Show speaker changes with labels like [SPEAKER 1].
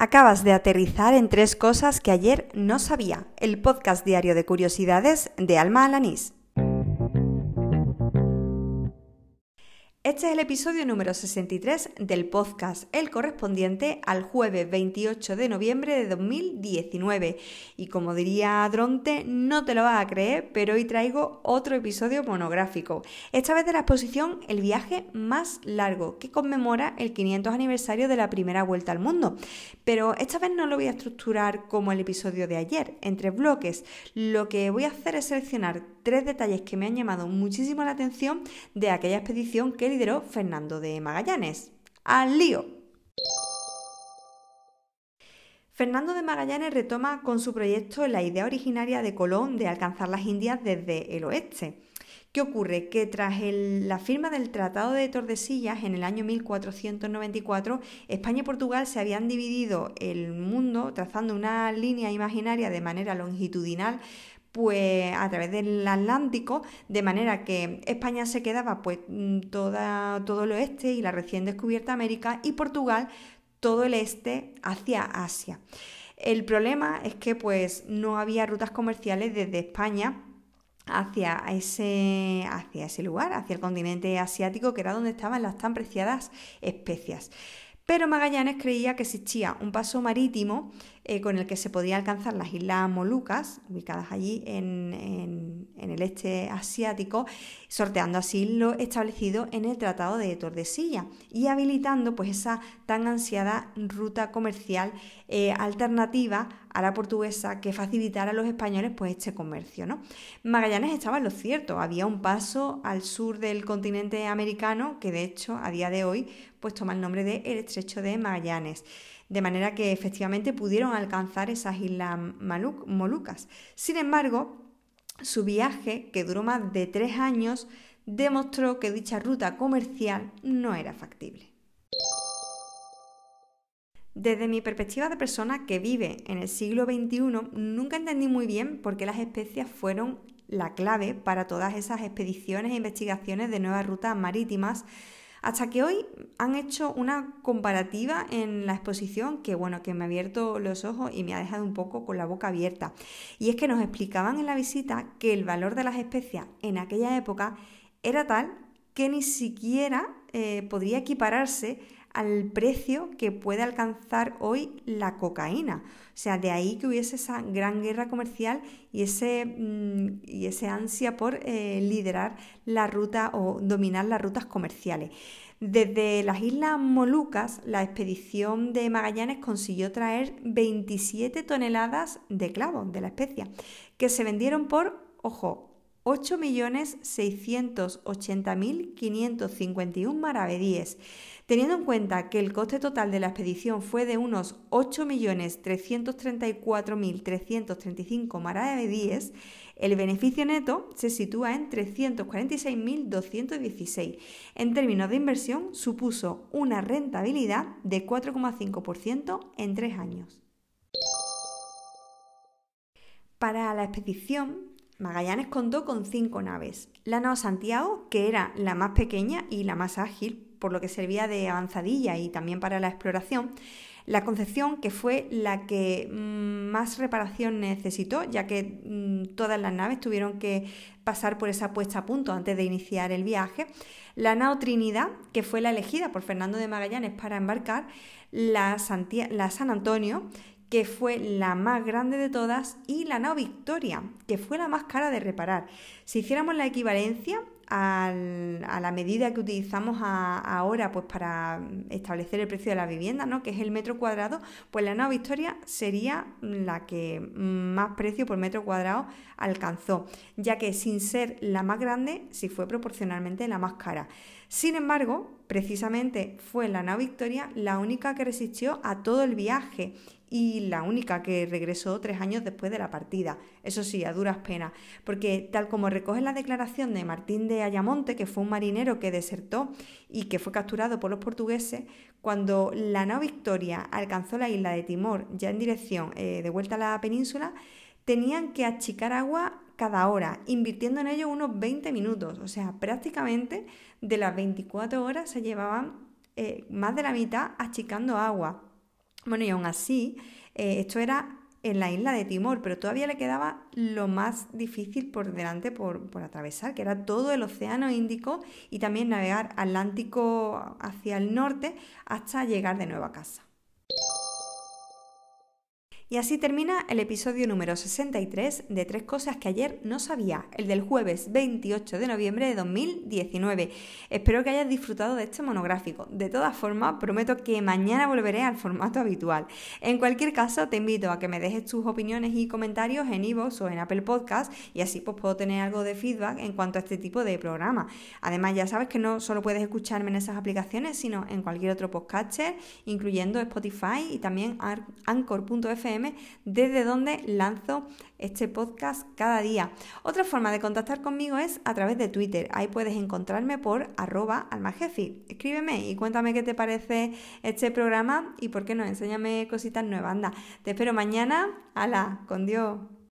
[SPEAKER 1] Acabas de aterrizar en tres cosas que ayer no sabía. El podcast diario de curiosidades de Alma Alanís. Este es el episodio número 63 del podcast, el correspondiente al jueves 28 de noviembre de 2019. Y como diría Dronte, no te lo vas a creer, pero hoy traigo otro episodio monográfico. Esta vez de la exposición El viaje más largo, que conmemora el 500 aniversario de la primera vuelta al mundo. Pero esta vez no lo voy a estructurar como el episodio de ayer, en tres bloques. Lo que voy a hacer es seleccionar tres detalles que me han llamado muchísimo la atención de aquella expedición que Fernando de Magallanes. ¡Al lío! Fernando de Magallanes retoma con su proyecto la idea originaria de Colón de alcanzar las Indias desde el oeste. ¿Qué ocurre? Que tras la firma del Tratado de Tordesillas en el año 1494, España y Portugal se habían dividido el mundo trazando una línea imaginaria de manera longitudinal pues a través del Atlántico, de manera que España se quedaba pues mm, toda, todo el oeste y la recién descubierta América y Portugal todo el este hacia Asia. El problema es que pues no había rutas comerciales desde España hacia ese, hacia ese lugar, hacia el continente asiático, que era donde estaban las tan preciadas especias. Pero Magallanes creía que existía un paso marítimo eh, con el que se podía alcanzar las Islas Molucas, ubicadas allí en, el este asiático, sorteando así lo establecido en el Tratado de Tordesillas y habilitando pues esa tan ansiada ruta comercial eh, alternativa a la portuguesa que facilitara a los españoles pues este comercio. ¿no? Magallanes estaba en lo cierto, había un paso al sur del continente americano que de hecho a día de hoy pues toma el nombre de el Estrecho de Magallanes de manera que efectivamente pudieron alcanzar esas islas Molucas. Sin embargo, su viaje, que duró más de tres años, demostró que dicha ruta comercial no era factible. Desde mi perspectiva de persona que vive en el siglo XXI, nunca entendí muy bien por qué las especias fueron la clave para todas esas expediciones e investigaciones de nuevas rutas marítimas hasta que hoy han hecho una comparativa en la exposición que, bueno, que me ha abierto los ojos y me ha dejado un poco con la boca abierta. Y es que nos explicaban en la visita que el valor de las especias en aquella época era tal que ni siquiera eh, podría equipararse al precio que puede alcanzar hoy la cocaína. O sea, de ahí que hubiese esa gran guerra comercial y ese, mm, y ese ansia por eh, liderar la ruta o dominar las rutas comerciales. Desde las Islas Molucas, la expedición de Magallanes consiguió traer 27 toneladas de clavos de la especia, que se vendieron por, ojo, 8.680.551 maravedíes. Teniendo en cuenta que el coste total de la expedición fue de unos 8.334.335 maravedíes, el beneficio neto se sitúa en 346.216. En términos de inversión, supuso una rentabilidad de 4,5% en tres años. Para la expedición, Magallanes contó con cinco naves. La nave Santiago, que era la más pequeña y la más ágil, por lo que servía de avanzadilla y también para la exploración. La Concepción, que fue la que mm, más reparación necesitó, ya que mm, todas las naves tuvieron que pasar por esa puesta a punto antes de iniciar el viaje. La nao Trinidad, que fue la elegida por Fernando de Magallanes para embarcar. La, la San Antonio, que fue la más grande de todas, y la nao Victoria, que fue la más cara de reparar. Si hiciéramos la equivalencia, a la medida que utilizamos ahora pues para establecer el precio de la vivienda, ¿no? que es el metro cuadrado, pues la nueva Victoria sería la que más precio por metro cuadrado alcanzó, ya que sin ser la más grande, sí fue proporcionalmente la más cara. Sin embargo, precisamente fue la nave Victoria la única que resistió a todo el viaje y la única que regresó tres años después de la partida. Eso sí, a duras penas, porque tal como recoge la declaración de Martín de Ayamonte, que fue un marinero que desertó y que fue capturado por los portugueses, cuando la nave Victoria alcanzó la isla de Timor, ya en dirección eh, de vuelta a la península, tenían que achicar agua cada hora, invirtiendo en ello unos 20 minutos. O sea, prácticamente de las 24 horas se llevaban eh, más de la mitad achicando agua Bueno, y aún así, eh, esto era en la isla de Timor, pero todavía le quedaba lo más difícil por delante por, por, atravesar, que era todo el Océano Índico y también navegar Atlántico hacia el norte hasta llegar de nuevo a casa. Y así termina el episodio número 63 de Tres Cosas que ayer no sabía, el del jueves 28 de noviembre de 2019. Espero que hayas disfrutado de este monográfico. De todas formas, prometo que mañana volveré al formato habitual. En cualquier caso, te invito a que me dejes tus opiniones y comentarios en iVoox o en Apple Podcast y así pues puedo tener algo de feedback en cuanto a este tipo de programa. Además, ya sabes que no solo puedes escucharme en esas aplicaciones, sino en cualquier otro podcaster, incluyendo Spotify y también Anchor.fm desde donde lanzo este podcast cada día. Otra forma de contactar conmigo es a través de Twitter. Ahí puedes encontrarme por arroba almajefi. Escríbeme y cuéntame qué te parece este programa y por qué no, enséñame cositas nuevas. Anda, te espero mañana. ¡Hala! Con Dios.